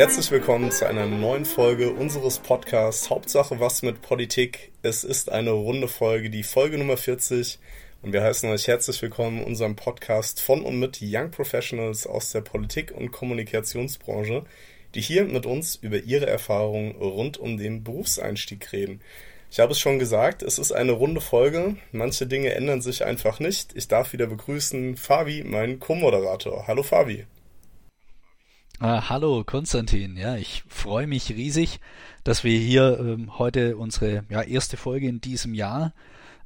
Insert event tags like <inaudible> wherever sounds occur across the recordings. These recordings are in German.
Herzlich willkommen zu einer neuen Folge unseres Podcasts Hauptsache was mit Politik. Es ist eine runde Folge, die Folge Nummer 40 und wir heißen euch herzlich willkommen in unserem Podcast von und mit Young Professionals aus der Politik- und Kommunikationsbranche, die hier mit uns über ihre Erfahrungen rund um den Berufseinstieg reden. Ich habe es schon gesagt, es ist eine runde Folge. Manche Dinge ändern sich einfach nicht. Ich darf wieder begrüßen Fabi, meinen Co-Moderator. Hallo Fabi. Ah, hallo Konstantin, ja, ich freue mich riesig, dass wir hier ähm, heute unsere ja, erste Folge in diesem Jahr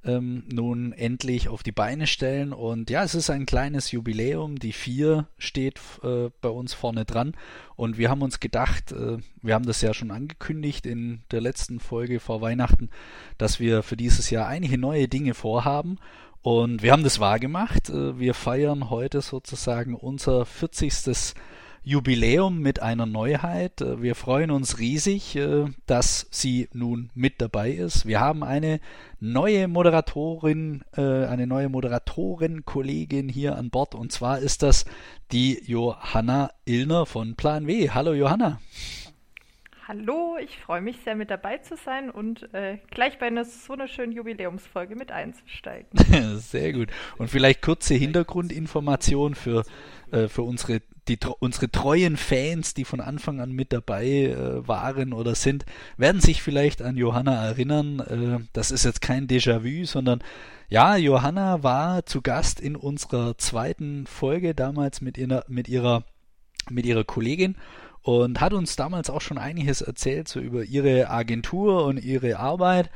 ähm, nun endlich auf die Beine stellen. Und ja, es ist ein kleines Jubiläum. Die vier steht äh, bei uns vorne dran. Und wir haben uns gedacht, äh, wir haben das ja schon angekündigt in der letzten Folge vor Weihnachten, dass wir für dieses Jahr einige neue Dinge vorhaben. Und wir haben das wahrgemacht. Äh, wir feiern heute sozusagen unser 40. Jubiläum mit einer Neuheit. Äh, wir freuen uns riesig, äh, dass sie nun mit dabei ist. Wir haben eine neue Moderatorin, äh, eine neue Moderatorin-Kollegin hier an Bord und zwar ist das die Johanna Illner von Plan W. Hallo Johanna. Hallo, ich freue mich sehr mit dabei zu sein und äh, gleich bei einer so einer schönen Jubiläumsfolge mit einzusteigen. <laughs> sehr gut. Und vielleicht kurze Hintergrundinformation für, äh, für unsere die, unsere treuen Fans, die von Anfang an mit dabei äh, waren oder sind, werden sich vielleicht an Johanna erinnern. Äh, das ist jetzt kein Déjà-vu, sondern ja, Johanna war zu Gast in unserer zweiten Folge damals mit ihrer, mit ihrer, mit ihrer Kollegin und hat uns damals auch schon einiges erzählt so über ihre Agentur und ihre Arbeit.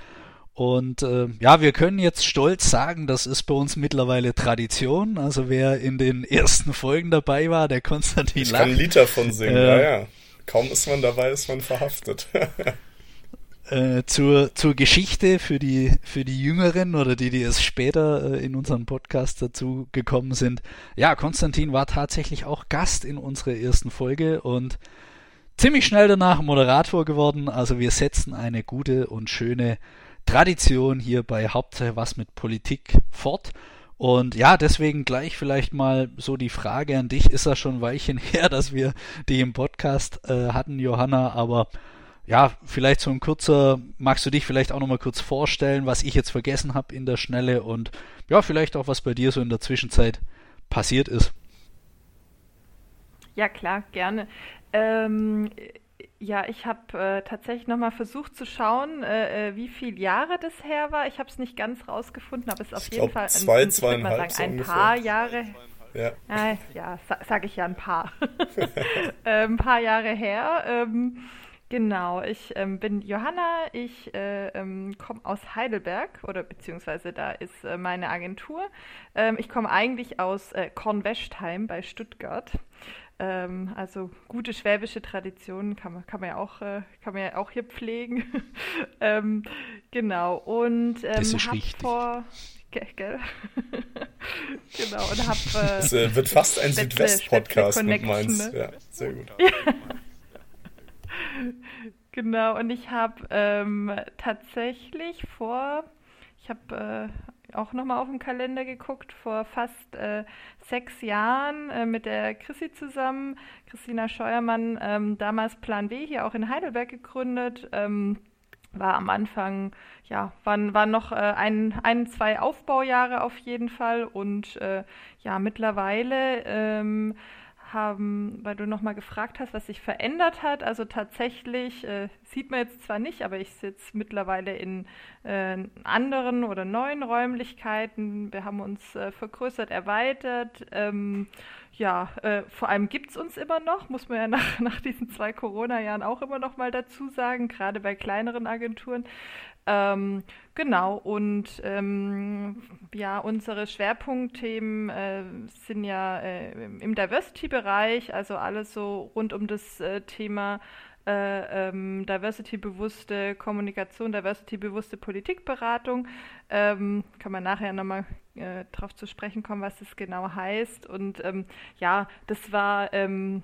Und äh, ja, wir können jetzt stolz sagen, das ist bei uns mittlerweile Tradition. Also wer in den <laughs> ersten Folgen dabei war, der Konstantin Ich kann ein Lied davon singen, äh, ja, ja. Kaum ist man dabei, ist man verhaftet. <laughs> äh, zur, zur Geschichte für die, für die Jüngeren oder die, die erst später äh, in unserem Podcast dazu gekommen sind. Ja, Konstantin war tatsächlich auch Gast in unserer ersten Folge und ziemlich schnell danach Moderator geworden. Also wir setzen eine gute und schöne Tradition hier bei Hauptsache was mit Politik fort. Und ja, deswegen gleich vielleicht mal so die Frage an dich. Ist das schon ein Weilchen <laughs> her, dass wir die im Podcast äh, hatten, Johanna? Aber ja, vielleicht so ein kurzer, magst du dich vielleicht auch nochmal kurz vorstellen, was ich jetzt vergessen habe in der Schnelle und ja, vielleicht auch, was bei dir so in der Zwischenzeit passiert ist. Ja, klar, gerne. Ähm, ja, ich habe äh, tatsächlich nochmal versucht zu schauen, äh, äh, wie viele Jahre das her war. Ich habe es nicht ganz rausgefunden, aber es ist auf ich jeden glaub, Fall zwei, ein, zweieinhalb, sagen, ein paar Jahre. Ja, äh, ja sa sage ich ja ein paar. <laughs> Äh, ein paar Jahre her. Ähm, genau, ich ähm, bin Johanna, ich äh, ähm, komme aus Heidelberg oder beziehungsweise da ist meine Agentur. Ähm, ich komme eigentlich aus Kornwestheim bei Stuttgart. Ähm, also gute schwäbische Traditionen kann man, kann man, ja, auch, äh, kann man ja auch hier pflegen. <laughs> ähm, genau. Und ähm, das ist richtig. vor. Gell, gell? <laughs> genau, und hab. Äh, <laughs> das äh, wird fast ein Südwest-Podcast mit Mainz. Ne? Ja, sehr gut. genau, und ich habe ähm, tatsächlich vor. Ich habe äh, auch nochmal auf den Kalender geguckt, vor fast äh, sechs Jahren äh, mit der Chrissy zusammen, Christina Scheuermann, ähm, damals Plan W hier auch in Heidelberg gegründet. Ähm, war am Anfang, ja, waren, waren noch äh, ein, ein, zwei Aufbaujahre auf jeden Fall und äh, ja, mittlerweile ähm, haben, weil du nochmal gefragt hast, was sich verändert hat. Also tatsächlich äh, sieht man jetzt zwar nicht, aber ich sitze mittlerweile in äh, anderen oder neuen Räumlichkeiten. Wir haben uns äh, vergrößert, erweitert. Ähm, ja, äh, vor allem gibt es uns immer noch, muss man ja <laughs> nach, nach diesen zwei Corona-Jahren auch immer noch mal dazu sagen, gerade bei kleineren Agenturen. Ähm, genau, und ähm, ja, unsere Schwerpunktthemen äh, sind ja äh, im Diversity-Bereich, also alles so rund um das äh, Thema äh, ähm, Diversity-bewusste Kommunikation, Diversity-bewusste Politikberatung. Ähm, kann man nachher nochmal äh, drauf zu sprechen kommen, was das genau heißt. Und ähm, ja, das war ähm,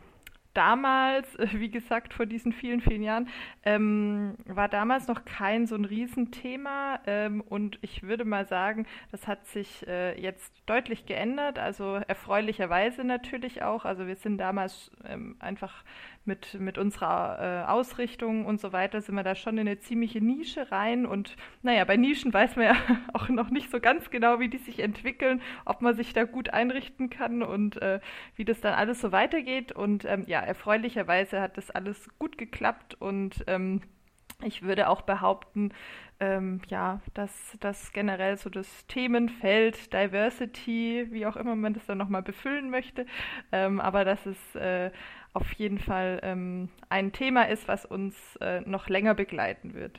damals, wie gesagt, vor diesen vielen, vielen Jahren, ähm, war damals noch kein so ein Riesenthema. Ähm, und ich würde mal sagen, das hat sich äh, jetzt deutlich geändert. Also erfreulicherweise natürlich auch. Also wir sind damals ähm, einfach mit, mit unserer äh, Ausrichtung und so weiter sind wir da schon in eine ziemliche Nische rein. Und naja, bei Nischen weiß man ja <laughs> auch noch nicht so ganz genau, wie die sich entwickeln, ob man sich da gut einrichten kann und äh, wie das dann alles so weitergeht. Und ähm, ja, erfreulicherweise hat das alles gut geklappt und ähm, ich würde auch behaupten, ähm, ja, dass das generell so das Themenfeld Diversity, wie auch immer man das dann nochmal befüllen möchte, ähm, aber dass es äh, auf jeden Fall ähm, ein Thema ist, was uns äh, noch länger begleiten wird.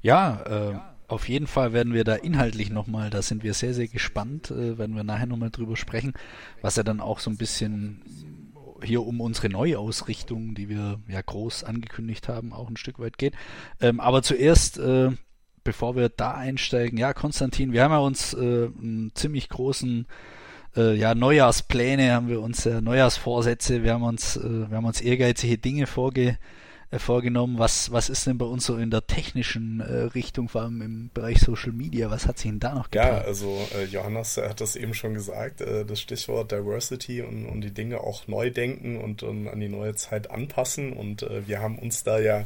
Ja, äh, auf jeden Fall werden wir da inhaltlich nochmal, da sind wir sehr, sehr gespannt, äh, werden wir nachher nochmal drüber sprechen, was ja dann auch so ein bisschen hier um unsere Neuausrichtung, die wir ja groß angekündigt haben, auch ein Stück weit geht. Ähm, aber zuerst, äh, bevor wir da einsteigen, ja, Konstantin, wir haben ja uns äh, einen ziemlich großen äh, ja, Neujahrspläne, haben wir uns ja Neujahrsvorsätze, wir haben uns, äh, wir haben uns ehrgeizige Dinge vorge äh, vorgenommen. Was, was ist denn bei uns so in der technischen äh, Richtung, vor allem im Bereich Social Media? Was hat sich denn da noch getan? Ja, also äh, Johannes hat das eben schon gesagt, äh, das Stichwort Diversity und, und die Dinge auch neu denken und, und an die neue Zeit anpassen. Und äh, wir haben uns da ja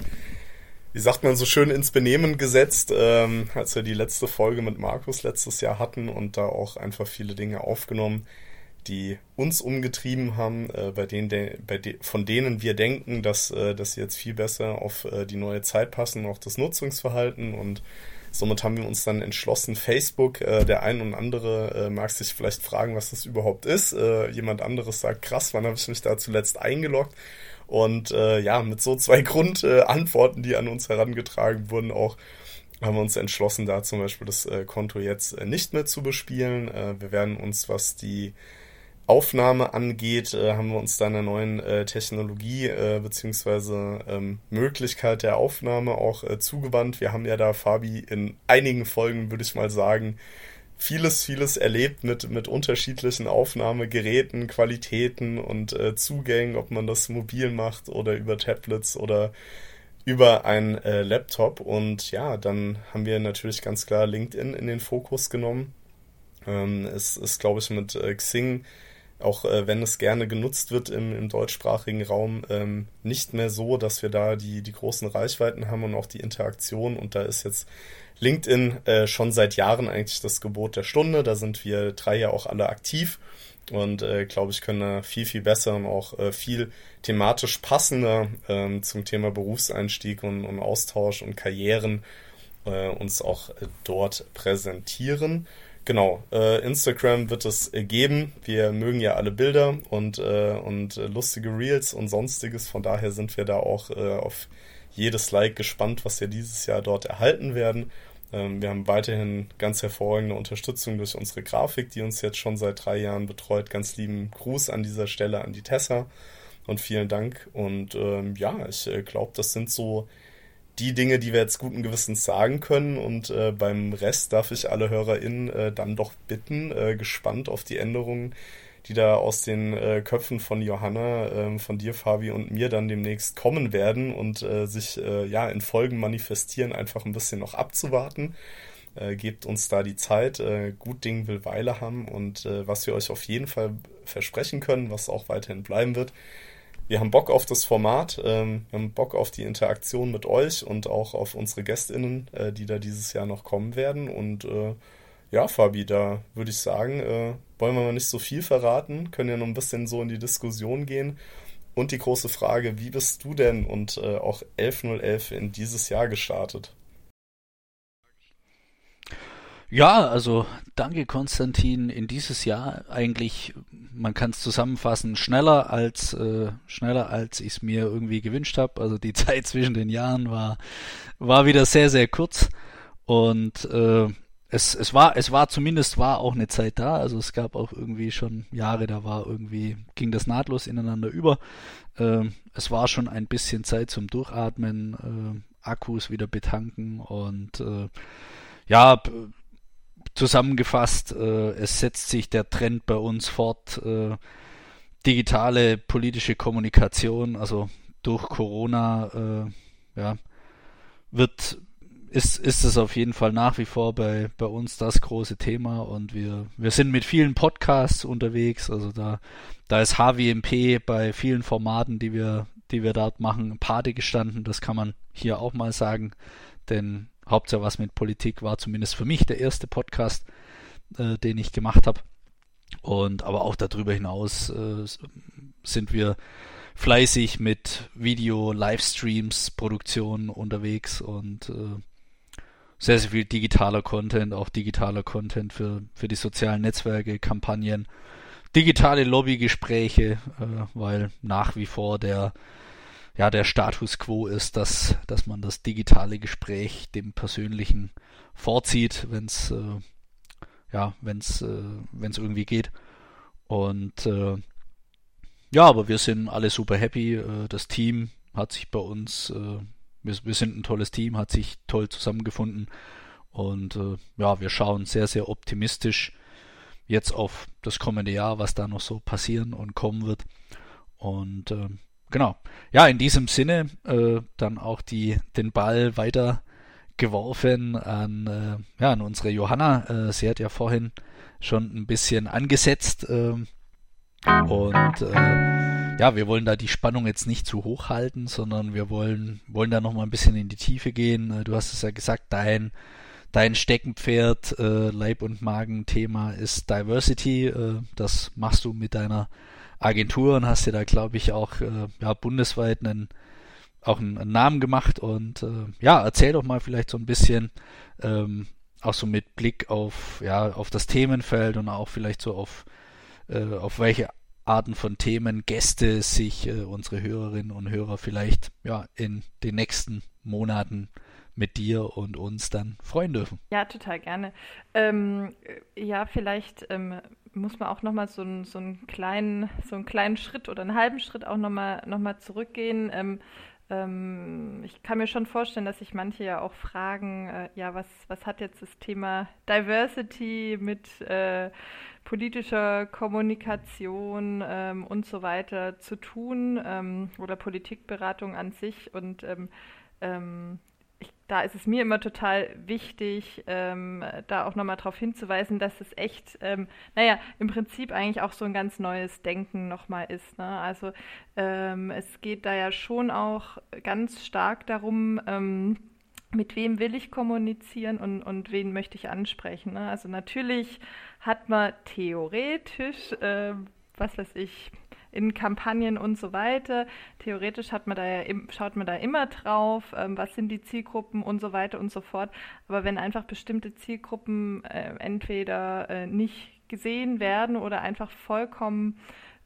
wie sagt man so schön, ins Benehmen gesetzt, ähm, als wir die letzte Folge mit Markus letztes Jahr hatten und da auch einfach viele Dinge aufgenommen, die uns umgetrieben haben, äh, bei denen, de, bei de, von denen wir denken, dass, äh, dass sie jetzt viel besser auf äh, die neue Zeit passen, auch das Nutzungsverhalten und somit haben wir uns dann entschlossen, Facebook, äh, der ein und andere äh, mag sich vielleicht fragen, was das überhaupt ist. Äh, jemand anderes sagt, krass, wann habe ich mich da zuletzt eingeloggt? Und äh, ja, mit so zwei <laughs> Grundantworten, die an uns herangetragen wurden, auch haben wir uns entschlossen, da zum Beispiel das äh, Konto jetzt äh, nicht mehr zu bespielen. Äh, wir werden uns, was die Aufnahme angeht, äh, haben wir uns da einer neuen äh, Technologie äh, beziehungsweise ähm, Möglichkeit der Aufnahme auch äh, zugewandt. Wir haben ja da, Fabi, in einigen Folgen, würde ich mal sagen, vieles, vieles erlebt mit, mit unterschiedlichen Aufnahmegeräten, Qualitäten und äh, Zugängen, ob man das mobil macht oder über Tablets oder über ein äh, Laptop. Und ja, dann haben wir natürlich ganz klar LinkedIn in den Fokus genommen. Ähm, es ist, glaube ich, mit äh, Xing auch äh, wenn es gerne genutzt wird im, im deutschsprachigen Raum, ähm, nicht mehr so, dass wir da die, die großen Reichweiten haben und auch die Interaktion. Und da ist jetzt LinkedIn äh, schon seit Jahren eigentlich das Gebot der Stunde. Da sind wir drei ja auch alle aktiv und äh, glaube ich können da viel, viel besser und auch äh, viel thematisch passender ähm, zum Thema Berufseinstieg und, und Austausch und Karrieren äh, uns auch äh, dort präsentieren. Genau, äh, Instagram wird es äh, geben. Wir mögen ja alle Bilder und, äh, und äh, lustige Reels und sonstiges. Von daher sind wir da auch äh, auf jedes Like gespannt, was wir dieses Jahr dort erhalten werden. Ähm, wir haben weiterhin ganz hervorragende Unterstützung durch unsere Grafik, die uns jetzt schon seit drei Jahren betreut. Ganz lieben Gruß an dieser Stelle an die Tessa und vielen Dank. Und ähm, ja, ich äh, glaube, das sind so die Dinge, die wir jetzt guten Gewissens sagen können. Und äh, beim Rest darf ich alle HörerInnen äh, dann doch bitten, äh, gespannt auf die Änderungen, die da aus den äh, Köpfen von Johanna, ähm, von dir, Fabi und mir dann demnächst kommen werden und äh, sich äh, ja in Folgen manifestieren, einfach ein bisschen noch abzuwarten. gebt uns da die Zeit. gut Ding will Weile haben und was wir euch auf jeden Fall versprechen können, was auch weiterhin bleiben wird, wir haben Bock auf das Format, ähm, wir haben Bock auf die Interaktion mit euch und auch auf unsere GästInnen, äh, die da dieses Jahr noch kommen werden. Und äh, ja, Fabi, da würde ich sagen, äh, wollen wir mal nicht so viel verraten, können ja noch ein bisschen so in die Diskussion gehen. Und die große Frage, wie bist du denn und äh, auch 11011 in dieses Jahr gestartet? Ja, also danke Konstantin. In dieses Jahr eigentlich, man kann es zusammenfassen, schneller als äh, schneller als ich es mir irgendwie gewünscht habe. Also die <laughs> Zeit zwischen den Jahren war war wieder sehr sehr kurz und äh, es, es war es war zumindest war auch eine Zeit da. Also es gab auch irgendwie schon Jahre, da war irgendwie ging das nahtlos ineinander über. Äh, es war schon ein bisschen Zeit zum Durchatmen, äh, Akkus wieder betanken und äh, ja, Zusammengefasst, äh, es setzt sich der Trend bei uns fort, äh, digitale politische Kommunikation, also durch Corona, äh, ja, wird ist, ist es auf jeden Fall nach wie vor bei, bei uns das große Thema und wir, wir sind mit vielen Podcasts unterwegs. Also da, da ist HWMP bei vielen Formaten, die wir, die wir dort machen, Pate gestanden. Das kann man hier auch mal sagen, denn Hauptsache was mit Politik war zumindest für mich der erste Podcast, äh, den ich gemacht habe. Und aber auch darüber hinaus äh, sind wir fleißig mit Video, Livestreams, Produktionen unterwegs und äh, sehr, sehr viel digitaler Content, auch digitaler Content für, für die sozialen Netzwerke, Kampagnen, digitale Lobbygespräche, äh, weil nach wie vor der, ja, der Status quo ist, dass, dass man das digitale Gespräch dem persönlichen vorzieht, wenn es äh, ja, wenn's, äh, irgendwie geht. Und äh, ja, aber wir sind alle super happy. Äh, das Team hat sich bei uns, äh, wir, wir sind ein tolles Team, hat sich toll zusammengefunden. Und äh, ja, wir schauen sehr, sehr optimistisch jetzt auf das kommende Jahr, was da noch so passieren und kommen wird. Und äh, genau. Ja, in diesem Sinne äh, dann auch die, den Ball weiter geworfen an, äh, ja, an unsere Johanna. Äh, sie hat ja vorhin schon ein bisschen angesetzt. Äh, und äh, ja, wir wollen da die Spannung jetzt nicht zu hoch halten, sondern wir wollen, wollen da nochmal ein bisschen in die Tiefe gehen. Äh, du hast es ja gesagt, dein, dein Steckenpferd, äh, Leib- und Magen-Thema ist Diversity. Äh, das machst du mit deiner Agentur und hast dir da, glaube ich, auch äh, ja, bundesweit einen, auch einen, einen Namen gemacht. Und äh, ja, erzähl doch mal vielleicht so ein bisschen, ähm, auch so mit Blick auf, ja, auf das Themenfeld und auch vielleicht so auf äh, auf welche Arten von Themen, Gäste sich äh, unsere Hörerinnen und Hörer vielleicht ja in den nächsten Monaten mit dir und uns dann freuen dürfen. Ja, total gerne. Ähm, ja, vielleicht ähm, muss man auch nochmal so, so, einen kleinen, so einen kleinen Schritt oder einen halben Schritt auch nochmal noch mal zurückgehen. Ähm, ich kann mir schon vorstellen, dass sich manche ja auch fragen, äh, ja, was, was hat jetzt das Thema Diversity mit äh, politischer Kommunikation ähm, und so weiter zu tun ähm, oder Politikberatung an sich. Und ähm, ähm da ist es mir immer total wichtig, ähm, da auch nochmal darauf hinzuweisen, dass es echt, ähm, naja, im Prinzip eigentlich auch so ein ganz neues Denken nochmal ist. Ne? Also es geht da ja schon auch ganz stark darum, mit wem will ich kommunizieren und, und wen möchte ich ansprechen. Ne? Also natürlich hat man theoretisch, äh, was weiß ich, in Kampagnen und so weiter. Theoretisch hat man da ja, schaut man da immer drauf, ähm, was sind die Zielgruppen und so weiter und so fort. Aber wenn einfach bestimmte Zielgruppen äh, entweder äh, nicht gesehen werden oder einfach vollkommen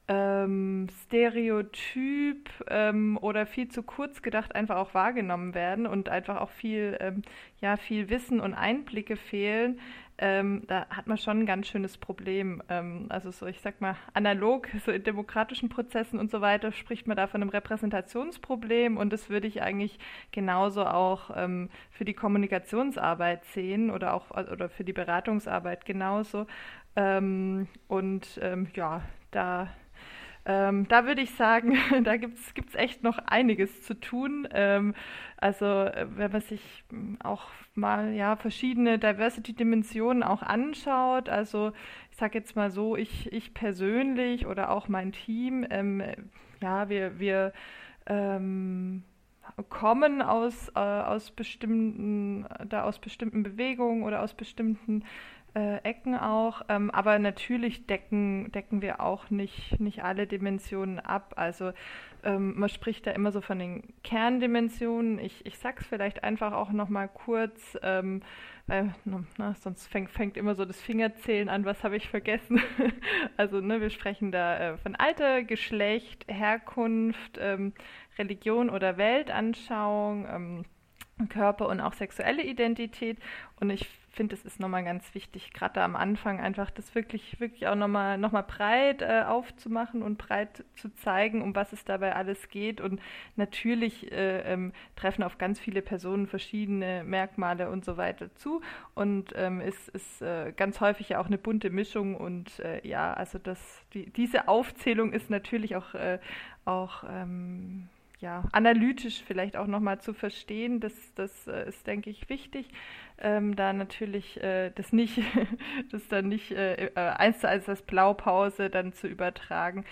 ähm, Stereotyp ähm, oder viel zu kurz gedacht einfach auch wahrgenommen werden und einfach auch viel, ähm, ja, viel Wissen und Einblicke fehlen, ähm, da hat man schon ein ganz schönes Problem. Ähm, also so, ich sag mal, analog, so in demokratischen Prozessen und so weiter, spricht man da von einem Repräsentationsproblem und das würde ich eigentlich genauso auch ähm, für die Kommunikationsarbeit sehen oder auch oder für die Beratungsarbeit genauso. Ähm, und ähm, ja, da ähm, da würde ich sagen, <laughs> da gibt es echt noch einiges zu tun. Ähm, also äh, wenn man sich hm, auch mal ja verschiedene Diversity-Dimensionen auch anschaut, also ich sage jetzt mal so, ich, ich persönlich oder auch mein Team, ähm, ja, wir, wir ähm, kommen aus, äh, aus bestimmten, da aus bestimmten Bewegungen oder aus bestimmten äh, Ecken auch. Ähm, aber natürlich decken, decken wir auch nicht, nicht alle Dimensionen ab. Also ähm, man spricht da immer so von den Kerndimensionen. Ich, ich sag's vielleicht einfach auch nochmal kurz, ähm, weil na, sonst fängt, fängt immer so das Fingerzählen an, was habe ich vergessen. <laughs> also ne, wir sprechen da äh, von Alter, Geschlecht, Herkunft, ähm, Religion oder Weltanschauung. Ähm, Körper und auch sexuelle Identität. Und ich finde, es ist nochmal ganz wichtig, gerade am Anfang einfach das wirklich, wirklich auch nochmal noch mal breit äh, aufzumachen und breit zu zeigen, um was es dabei alles geht. Und natürlich äh, ähm, treffen auf ganz viele Personen verschiedene Merkmale und so weiter zu. Und ähm, es ist äh, ganz häufig ja auch eine bunte Mischung. Und äh, ja, also das, die, diese Aufzählung ist natürlich auch, äh, auch ähm, ja, analytisch vielleicht auch nochmal zu verstehen. Das, das äh, ist, denke ich, wichtig. Ähm, da natürlich äh, das nicht, <laughs> das dann nicht äh, äh, eins zu eins als Blaupause dann zu übertragen.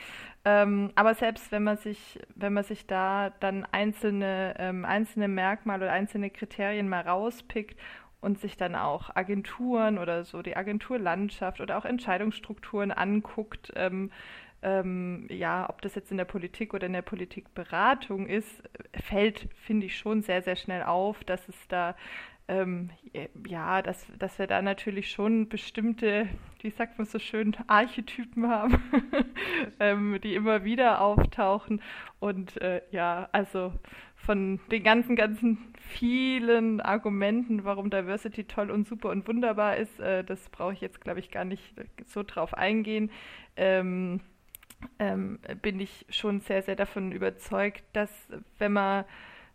Ähm, aber selbst wenn man sich, wenn man sich da dann einzelne, ähm, einzelne Merkmale oder einzelne Kriterien mal rauspickt und sich dann auch Agenturen oder so die Agenturlandschaft oder auch Entscheidungsstrukturen anguckt, ähm, ähm, ja, ob das jetzt in der Politik oder in der Politikberatung ist, fällt, finde ich, schon sehr, sehr schnell auf, dass es da, ähm, ja, dass, dass wir da natürlich schon bestimmte, wie sagt man so schön, Archetypen haben, <laughs> ähm, die immer wieder auftauchen. Und äh, ja, also von den ganzen, ganzen vielen Argumenten, warum Diversity toll und super und wunderbar ist, äh, das brauche ich jetzt, glaube ich, gar nicht so drauf eingehen. Ähm, ähm, bin ich schon sehr, sehr davon überzeugt, dass wenn man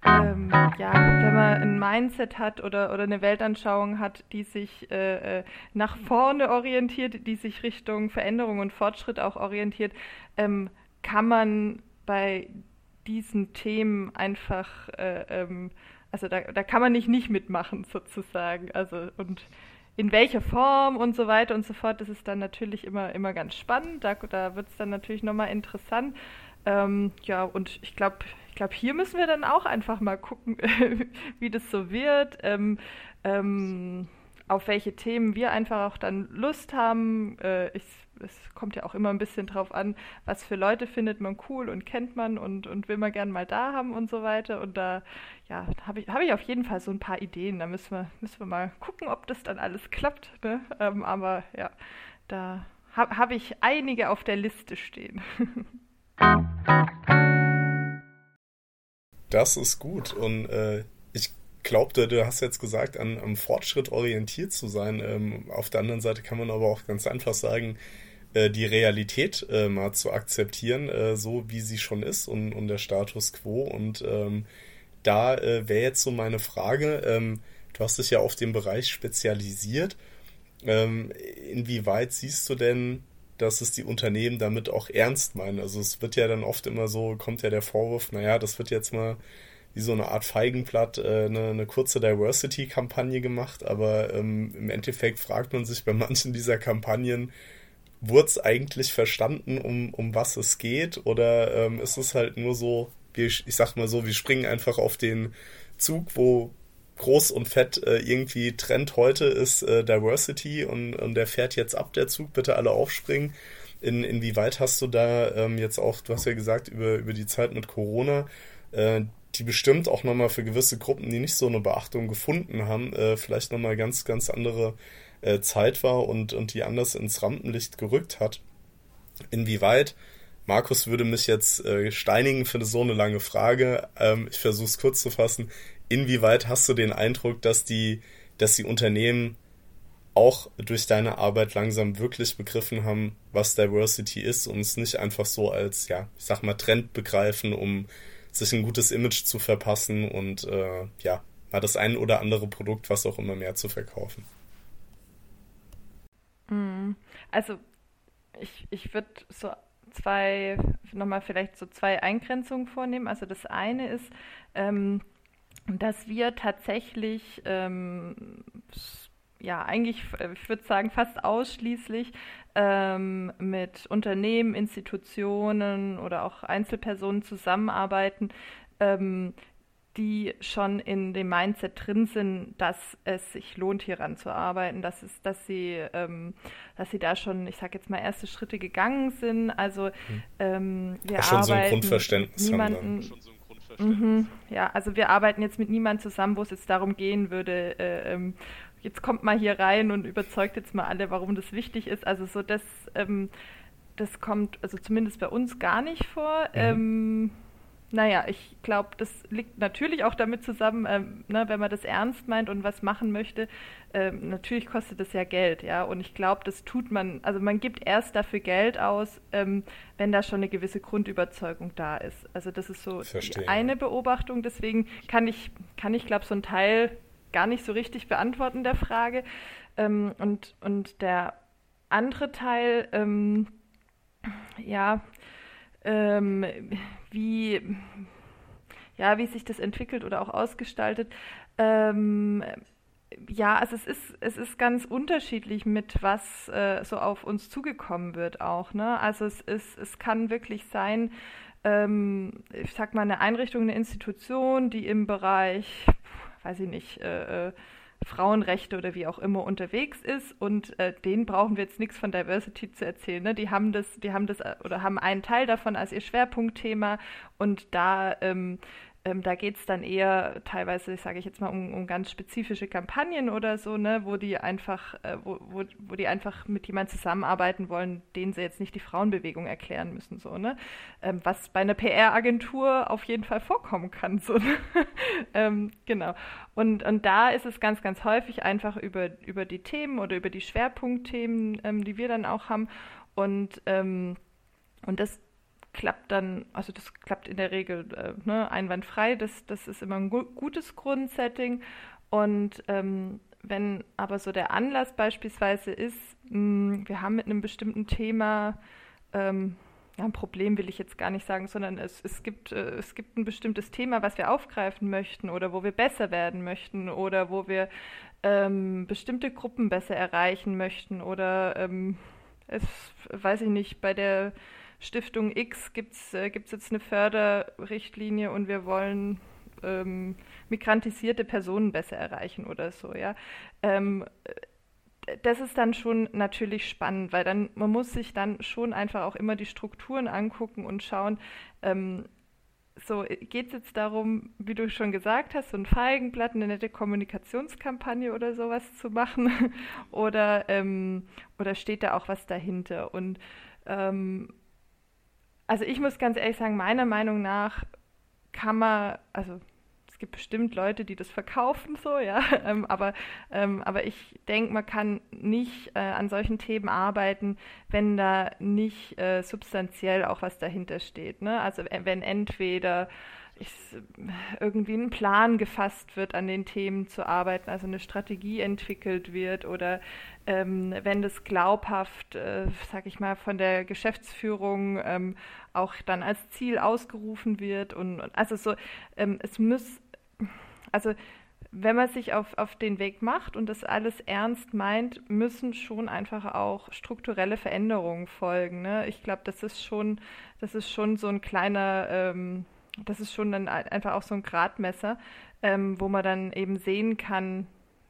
ähm, ja, wenn man ein Mindset hat oder, oder eine Weltanschauung hat, die sich äh, äh, nach vorne orientiert, die sich Richtung Veränderung und Fortschritt auch orientiert, ähm, kann man bei diesen Themen einfach, äh, ähm, also da, da kann man nicht nicht mitmachen sozusagen. Also und in welcher Form und so weiter und so fort, das ist dann natürlich immer, immer ganz spannend. Da, da wird es dann natürlich nochmal interessant. Ähm, ja, und ich glaube, ich glaube, hier müssen wir dann auch einfach mal gucken, <laughs> wie das so wird. Ähm, ähm, auf welche Themen wir einfach auch dann Lust haben. Äh, ich, es kommt ja auch immer ein bisschen drauf an, was für Leute findet man cool und kennt man und, und will man gern mal da haben und so weiter. Und da ja, habe ich, hab ich auf jeden Fall so ein paar Ideen. Da müssen wir, müssen wir mal gucken, ob das dann alles klappt. Ne? Ähm, aber ja, da habe hab ich einige auf der Liste stehen. <laughs> Das ist gut und äh, ich glaubte, du hast jetzt gesagt, an, am Fortschritt orientiert zu sein. Ähm, auf der anderen Seite kann man aber auch ganz einfach sagen, äh, die Realität äh, mal zu akzeptieren, äh, so wie sie schon ist und, und der Status quo. Und ähm, da äh, wäre jetzt so meine Frage, ähm, du hast dich ja auf den Bereich spezialisiert. Ähm, inwieweit siehst du denn, dass es die Unternehmen damit auch ernst meinen? Also es wird ja dann oft immer so, kommt ja der Vorwurf, naja, das wird jetzt mal wie so eine Art Feigenblatt äh, eine, eine kurze Diversity-Kampagne gemacht, aber ähm, im Endeffekt fragt man sich bei manchen dieser Kampagnen, wurde es eigentlich verstanden, um, um was es geht? Oder ähm, ist es halt nur so, wir, ich sag mal so, wir springen einfach auf den Zug, wo groß und fett äh, irgendwie Trend heute ist äh, Diversity und, und der fährt jetzt ab, der Zug, bitte alle aufspringen. In, inwieweit hast du da ähm, jetzt auch, du hast ja gesagt, über, über die Zeit mit Corona, äh, die bestimmt auch nochmal für gewisse Gruppen, die nicht so eine Beachtung gefunden haben, äh, vielleicht nochmal ganz, ganz andere äh, Zeit war und, und die anders ins Rampenlicht gerückt hat. Inwieweit, Markus würde mich jetzt äh, steinigen für so eine lange Frage, ähm, ich versuche es kurz zu fassen, inwieweit hast du den Eindruck, dass die, dass die Unternehmen auch durch deine Arbeit langsam wirklich begriffen haben, was Diversity ist und es nicht einfach so als, ja, ich sag mal, Trend begreifen, um sich ein gutes Image zu verpassen und äh, ja, mal das ein oder andere Produkt, was auch immer mehr zu verkaufen. Mhm. Also ich, ich würde so zwei, nochmal vielleicht so zwei Eingrenzungen vornehmen. Also das eine ist, ähm, dass wir tatsächlich ähm, ja eigentlich, ich würde sagen, fast ausschließlich ähm, mit Unternehmen, Institutionen oder auch Einzelpersonen zusammenarbeiten, ähm, die schon in dem Mindset drin sind, dass es sich lohnt, hieran zu arbeiten, dass es, dass sie, ähm, dass sie da schon, ich sage jetzt mal, erste Schritte gegangen sind. Also hm. ähm, wir Ach, schon arbeiten so ein Grundverständnis niemanden, Mhm, ja, also wir arbeiten jetzt mit niemandem zusammen, wo es jetzt darum gehen würde, äh, ähm, jetzt kommt mal hier rein und überzeugt jetzt mal alle, warum das wichtig ist. Also so das, ähm, das kommt also zumindest bei uns gar nicht vor. Mhm. Ähm, naja, ich glaube, das liegt natürlich auch damit zusammen, ähm, ne, wenn man das ernst meint und was machen möchte. Ähm, natürlich kostet das ja Geld, ja. Und ich glaube, das tut man, also man gibt erst dafür Geld aus, ähm, wenn da schon eine gewisse Grundüberzeugung da ist. Also das ist so Verstehe. eine Beobachtung. Deswegen kann ich, kann ich glaube, so ein Teil gar nicht so richtig beantworten der Frage. Ähm, und, und der andere Teil, ähm, ja, ähm, wie, ja, wie sich das entwickelt oder auch ausgestaltet. Ähm, ja, also es ist, es ist ganz unterschiedlich, mit was äh, so auf uns zugekommen wird auch. Ne? Also es ist, es kann wirklich sein, ähm, ich sag mal, eine Einrichtung, eine Institution, die im Bereich, weiß ich nicht, äh, äh Frauenrechte oder wie auch immer unterwegs ist und äh, denen brauchen wir jetzt nichts von Diversity zu erzählen. Ne? Die haben das, die haben das äh, oder haben einen Teil davon als ihr Schwerpunktthema und da ähm, ähm, da geht es dann eher teilweise, sage ich jetzt mal, um, um, ganz spezifische Kampagnen oder so, ne, wo die einfach, äh, wo, wo, wo die einfach mit jemandem zusammenarbeiten wollen, denen sie jetzt nicht die Frauenbewegung erklären müssen, so, ne? Ähm, was bei einer PR-Agentur auf jeden Fall vorkommen kann. So, <laughs> ne? ähm, genau. Und, und da ist es ganz, ganz häufig einfach über, über die Themen oder über die Schwerpunktthemen, ähm, die wir dann auch haben. Und ähm, und das, klappt dann, also das klappt in der Regel äh, ne, einwandfrei, das, das ist immer ein gu gutes Grundsetting. Und ähm, wenn aber so der Anlass beispielsweise ist, mh, hm, wir haben mit einem bestimmten Thema, ähm, ja, ein Problem will ich jetzt gar nicht sagen, sondern es, es, gibt, äh, es gibt ein bestimmtes Thema, was wir aufgreifen möchten oder wo wir besser werden möchten oder wo wir ähm, bestimmte Gruppen besser erreichen möchten oder ähm, es, weiß ich nicht, bei der Stiftung X gibt es äh, jetzt eine Förderrichtlinie und wir wollen ähm, migrantisierte Personen besser erreichen oder so, ja. Ähm, das ist dann schon natürlich spannend, weil dann man muss sich dann schon einfach auch immer die Strukturen angucken und schauen, ähm, so geht es jetzt darum, wie du schon gesagt hast, so ein Feigenblatt, eine nette Kommunikationskampagne oder sowas zu machen <laughs> oder, ähm, oder steht da auch was dahinter? Und ähm, also ich muss ganz ehrlich sagen, meiner Meinung nach kann man, also es gibt bestimmt Leute, die das verkaufen, so, ja, <laughs> ähm, aber, ähm, aber ich denke, man kann nicht äh, an solchen Themen arbeiten, wenn da nicht äh, substanziell auch was dahinter steht. Ne? Also wenn entweder ich, irgendwie ein Plan gefasst wird, an den Themen zu arbeiten, also eine Strategie entwickelt wird oder ähm, wenn das glaubhaft, äh, sag ich mal, von der Geschäftsführung ähm, auch dann als Ziel ausgerufen wird und, und also so, ähm, es muss, also wenn man sich auf, auf den Weg macht und das alles ernst meint, müssen schon einfach auch strukturelle Veränderungen folgen. Ne? Ich glaube, das ist schon, das ist schon so ein kleiner ähm, das ist schon dann einfach auch so ein Gradmesser, ähm, wo man dann eben sehen kann,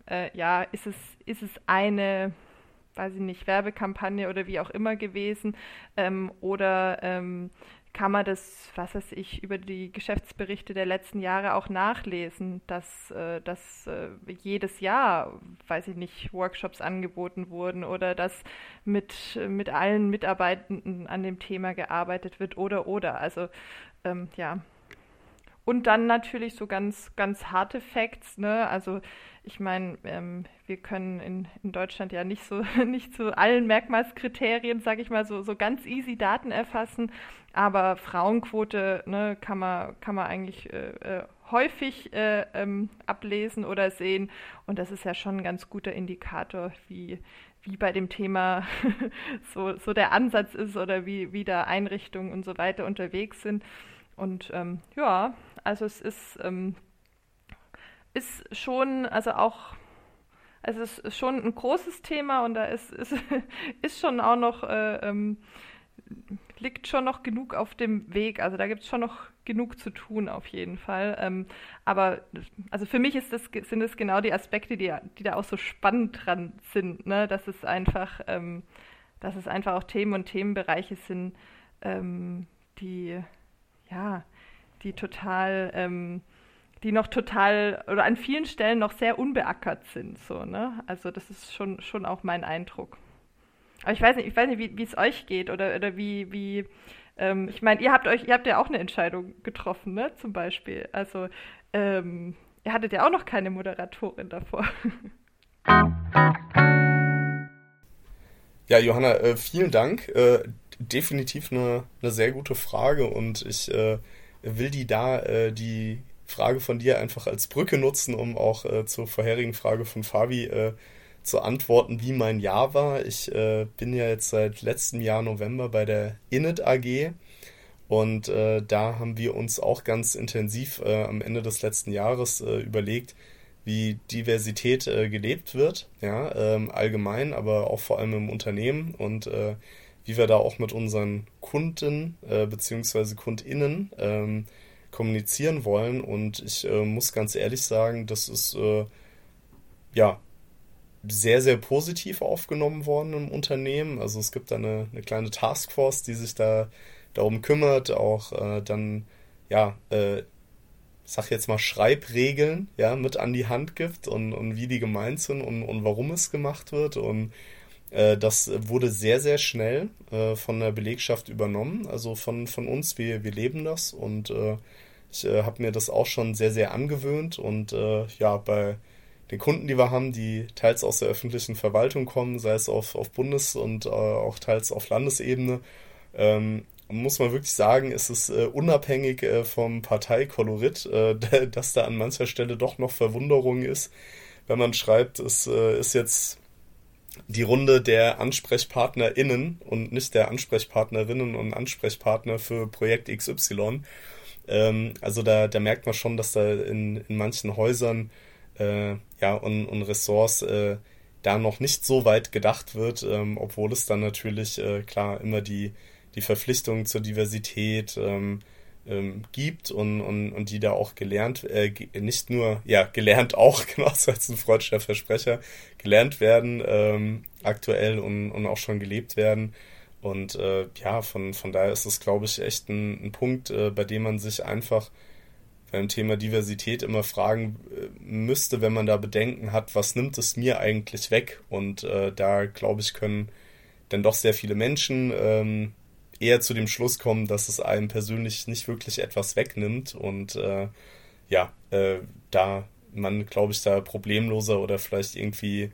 äh, ja, ist es, ist es eine, weiß ich nicht, Werbekampagne oder wie auch immer gewesen, ähm, oder ähm, kann man das, was weiß ich, über die Geschäftsberichte der letzten Jahre auch nachlesen, dass, äh, dass äh, jedes Jahr, weiß ich nicht, Workshops angeboten wurden oder dass mit, mit allen Mitarbeitenden an dem Thema gearbeitet wird oder oder. Also ähm, ja, und dann natürlich so ganz, ganz harte Facts, ne? Also ich meine, ähm, wir können in, in Deutschland ja nicht so <laughs> nicht zu allen Merkmalskriterien, sage ich mal, so, so ganz easy Daten erfassen, aber Frauenquote ne, kann man kann man eigentlich äh, äh, häufig äh, ähm, ablesen oder sehen und das ist ja schon ein ganz guter Indikator, wie wie bei dem Thema <laughs> so, so der Ansatz ist oder wie, wie da Einrichtungen und so weiter unterwegs sind. Und ähm, ja, also es ist, ähm, ist schon, also auch, also es ist schon ein großes Thema und da ist, ist, <laughs> ist schon auch noch, äh, ähm, liegt schon noch genug auf dem Weg. Also da gibt es schon noch genug zu tun auf jeden Fall. Ähm, aber also für mich das, sind es genau die Aspekte, die, die da auch so spannend dran sind, ne? dass es einfach, ähm, dass es einfach auch Themen und Themenbereiche sind, ähm, die ja, die total, ähm, die noch total oder an vielen Stellen noch sehr unbeackert sind. So, ne? Also das ist schon, schon auch mein Eindruck. Aber ich weiß nicht, ich weiß nicht, wie es euch geht oder, oder wie, wie ähm, ich meine, ihr habt euch, ihr habt ja auch eine Entscheidung getroffen, ne? Zum Beispiel. Also ähm, ihr hattet ja auch noch keine Moderatorin davor. <laughs> Ja, Johanna, äh, vielen Dank. Äh, definitiv eine, eine sehr gute Frage und ich äh, will die da, äh, die Frage von dir einfach als Brücke nutzen, um auch äh, zur vorherigen Frage von Fabi äh, zu antworten, wie mein Jahr war. Ich äh, bin ja jetzt seit letztem Jahr November bei der Init AG Und äh, da haben wir uns auch ganz intensiv äh, am Ende des letzten Jahres überlegt, wie Diversität gelebt wird, ja, ähm, allgemein, aber auch vor allem im Unternehmen. Und wie wir da auch mit unseren Kunden äh, bzw. KundInnen ähm, kommunizieren wollen. Und ich äh, muss ganz ehrlich sagen, das ist äh, ja sehr, sehr positiv aufgenommen worden im Unternehmen. Also es gibt da eine, eine kleine Taskforce, die sich da darum kümmert, auch äh, dann ja äh, sag jetzt mal, Schreibregeln ja, mit an die Hand gibt und, und wie die gemeint sind und, und warum es gemacht wird. Und das wurde sehr, sehr schnell äh, von der Belegschaft übernommen. Also von, von uns, wir, wir leben das und äh, ich äh, habe mir das auch schon sehr, sehr angewöhnt. Und äh, ja, bei den Kunden, die wir haben, die teils aus der öffentlichen Verwaltung kommen, sei es auf, auf Bundes- und äh, auch teils auf Landesebene, ähm, muss man wirklich sagen, ist es äh, unabhängig äh, vom Parteikolorit, äh, <laughs> dass da an mancher Stelle doch noch Verwunderung ist, wenn man schreibt, es äh, ist jetzt die Runde der AnsprechpartnerInnen und nicht der Ansprechpartnerinnen und Ansprechpartner für Projekt XY. Ähm, also da, da merkt man schon, dass da in, in manchen Häusern äh, ja, und, und Ressorts äh, da noch nicht so weit gedacht wird, ähm, obwohl es dann natürlich klar immer die die Verpflichtung zur Diversität ähm, ähm, gibt und, und, und die da auch gelernt, äh, nicht nur, ja, gelernt auch, <laughs> genau, das ist ein freudscher Versprecher, gelernt werden ähm, aktuell und, und auch schon gelebt werden. Und äh, ja, von, von daher ist es, glaube ich, echt ein, ein Punkt, äh, bei dem man sich einfach beim Thema Diversität immer fragen äh, müsste, wenn man da Bedenken hat, was nimmt es mir eigentlich weg? Und äh, da, glaube ich, können dann doch sehr viele Menschen ähm, eher zu dem Schluss kommen, dass es einem persönlich nicht wirklich etwas wegnimmt und äh, ja, äh, da man, glaube ich, da problemloser oder vielleicht irgendwie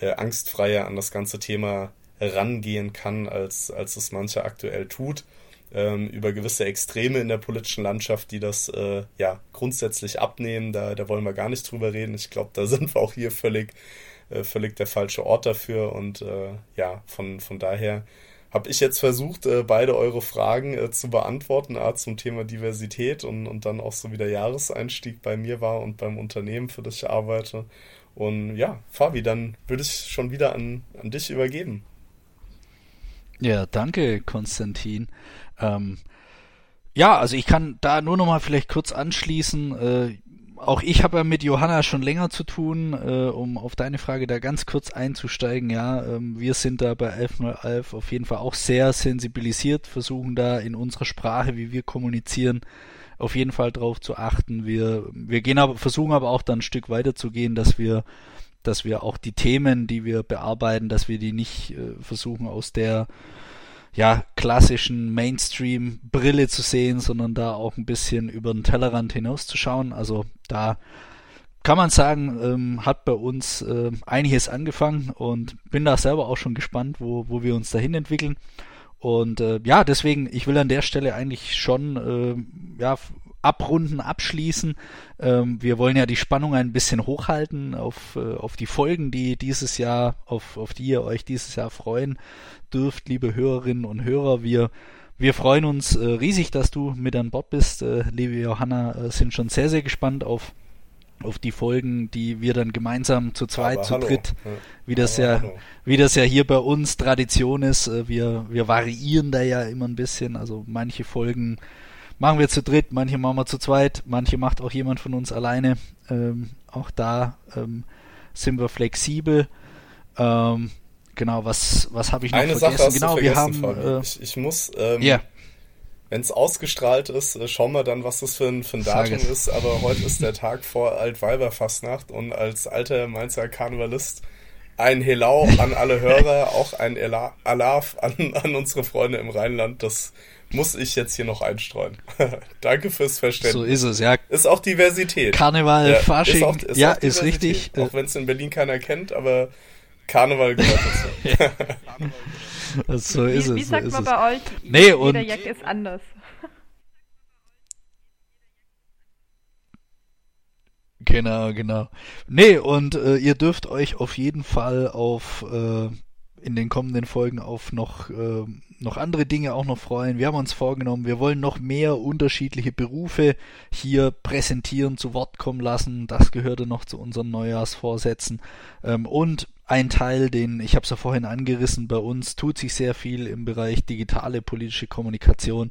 äh, angstfreier an das ganze Thema rangehen kann, als, als es manche aktuell tut. Ähm, über gewisse Extreme in der politischen Landschaft, die das äh, ja grundsätzlich abnehmen, da, da wollen wir gar nicht drüber reden. Ich glaube, da <laughs> sind wir auch hier völlig, äh, völlig der falsche Ort dafür und äh, ja, von, von daher habe ich jetzt versucht, äh, beide eure Fragen äh, zu beantworten, A zum Thema Diversität und, und dann auch so wie der Jahreseinstieg bei mir war und beim Unternehmen, für das ich arbeite. Und ja, Fabi, dann würde ich schon wieder an, an dich übergeben. Ja, danke, Konstantin. Ähm, ja, also ich kann da nur noch mal vielleicht kurz anschließen. Äh, auch ich habe ja mit Johanna schon länger zu tun, äh, um auf deine Frage da ganz kurz einzusteigen. Ja, ähm, wir sind da bei 11.11 auf jeden Fall auch sehr sensibilisiert, versuchen da in unserer Sprache, wie wir kommunizieren, auf jeden Fall drauf zu achten. Wir, wir gehen aber, versuchen aber auch dann ein Stück weiter zu gehen, dass wir, dass wir auch die Themen, die wir bearbeiten, dass wir die nicht äh, versuchen aus der ja, klassischen Mainstream-Brille zu sehen, sondern da auch ein bisschen über den Tellerrand hinauszuschauen. Also da kann man sagen, ähm, hat bei uns äh, einiges angefangen und bin da selber auch schon gespannt, wo, wo wir uns dahin entwickeln. Und äh, ja, deswegen, ich will an der Stelle eigentlich schon äh, ja, abrunden, abschließen. Ähm, wir wollen ja die Spannung ein bisschen hochhalten auf, äh, auf die Folgen, die dieses Jahr, auf, auf die ihr euch dieses Jahr freuen dürft, liebe Hörerinnen und Hörer. Wir, wir freuen uns äh, riesig, dass du mit an Bord bist. Äh, liebe Johanna, äh, sind schon sehr, sehr gespannt auf auf die Folgen, die wir dann gemeinsam zu zweit, Aber zu hallo. dritt, wie das Aber ja, hallo. wie das ja hier bei uns Tradition ist. Äh, wir, wir variieren da ja immer ein bisschen. Also manche Folgen machen wir zu dritt, manche machen wir zu zweit, manche macht auch jemand von uns alleine. Ähm, auch da ähm, sind wir flexibel. Ähm, genau, was, was habe ich noch Eine vergessen? Sache hast genau, du wir haben. Äh, ich, ich, muss. Ähm, yeah. Wenn es ausgestrahlt ist, äh, schauen wir dann, was das für ein, für ein Datum ist. Aber heute ist der Tag vor Altweiberfastnacht und als alter Mainzer Karnevalist ein Helau an alle Hörer, <laughs> auch ein Alaf an, an unsere Freunde im Rheinland. Das muss ich jetzt hier noch einstreuen. <laughs> Danke fürs Verständnis. So ist es, ja. Ist auch Diversität. Karneval, ja, Fasching, ist auch, ist ja, ist richtig. Auch wenn es in Berlin keiner kennt, aber Karneval gehört dazu. <laughs> <laughs> so ist wie, es. Wie sagt so man es. bei euch? Nee, jeder und Jack ist anders. Genau, genau. Nee, und äh, ihr dürft euch auf jeden Fall auf äh, in den kommenden Folgen auf noch, äh, noch andere Dinge auch noch freuen. Wir haben uns vorgenommen, wir wollen noch mehr unterschiedliche Berufe hier präsentieren, zu Wort kommen lassen. Das gehörte noch zu unseren Neujahrsvorsätzen. Ähm, und ein Teil, den ich habe es ja vorhin angerissen, bei uns tut sich sehr viel im Bereich digitale politische Kommunikation.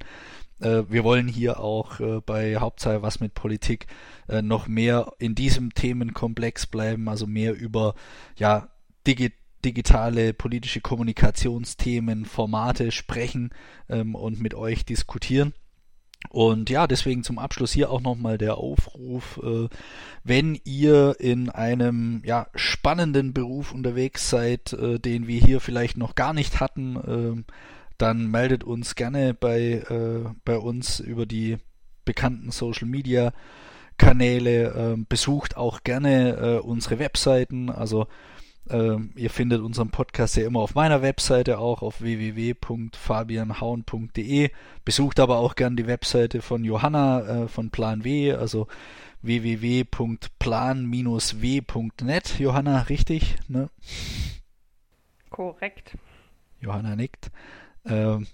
Äh, wir wollen hier auch äh, bei Hauptsache was mit Politik äh, noch mehr in diesem Themenkomplex bleiben, also mehr über ja digi digitale politische Kommunikationsthemen, Formate sprechen ähm, und mit euch diskutieren. Und ja, deswegen zum Abschluss hier auch nochmal der Aufruf, äh, wenn ihr in einem ja, spannenden Beruf unterwegs seid, äh, den wir hier vielleicht noch gar nicht hatten, äh, dann meldet uns gerne bei, äh, bei uns über die bekannten Social Media Kanäle, ähm, besucht auch gerne äh, unsere Webseiten, also ähm, ihr findet unseren Podcast ja immer auf meiner Webseite auch auf www.fabianhauen.de. Besucht aber auch gern die Webseite von Johanna äh, von Plan W, also www.plan-w.net. Johanna, richtig? Ne? Korrekt. Johanna nickt. Ähm,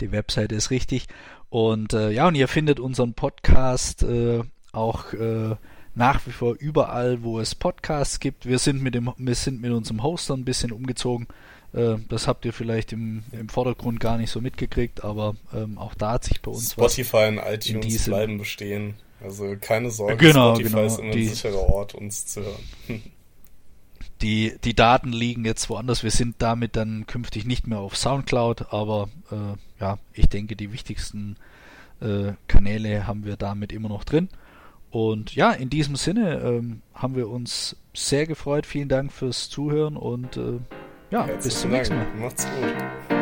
die Webseite ist richtig. Und äh, ja, und ihr findet unseren Podcast äh, auch äh, nach wie vor überall, wo es Podcasts gibt. Wir sind mit dem, wir sind mit unserem Hoster ein bisschen umgezogen. Äh, das habt ihr vielleicht im, im Vordergrund gar nicht so mitgekriegt, aber ähm, auch da hat sich bei uns Spotify und iTunes bleiben bestehen. Also keine Sorge, genau, Spotify genau, ist immer ein sicherer Ort, uns zu hören. <laughs> die, die Daten liegen jetzt woanders. Wir sind damit dann künftig nicht mehr auf Soundcloud, aber äh, ja, ich denke, die wichtigsten äh, Kanäle haben wir damit immer noch drin. Und ja, in diesem Sinne ähm, haben wir uns sehr gefreut. Vielen Dank fürs Zuhören und äh, ja, Herzlichen bis zum nächsten Mal. Macht's gut.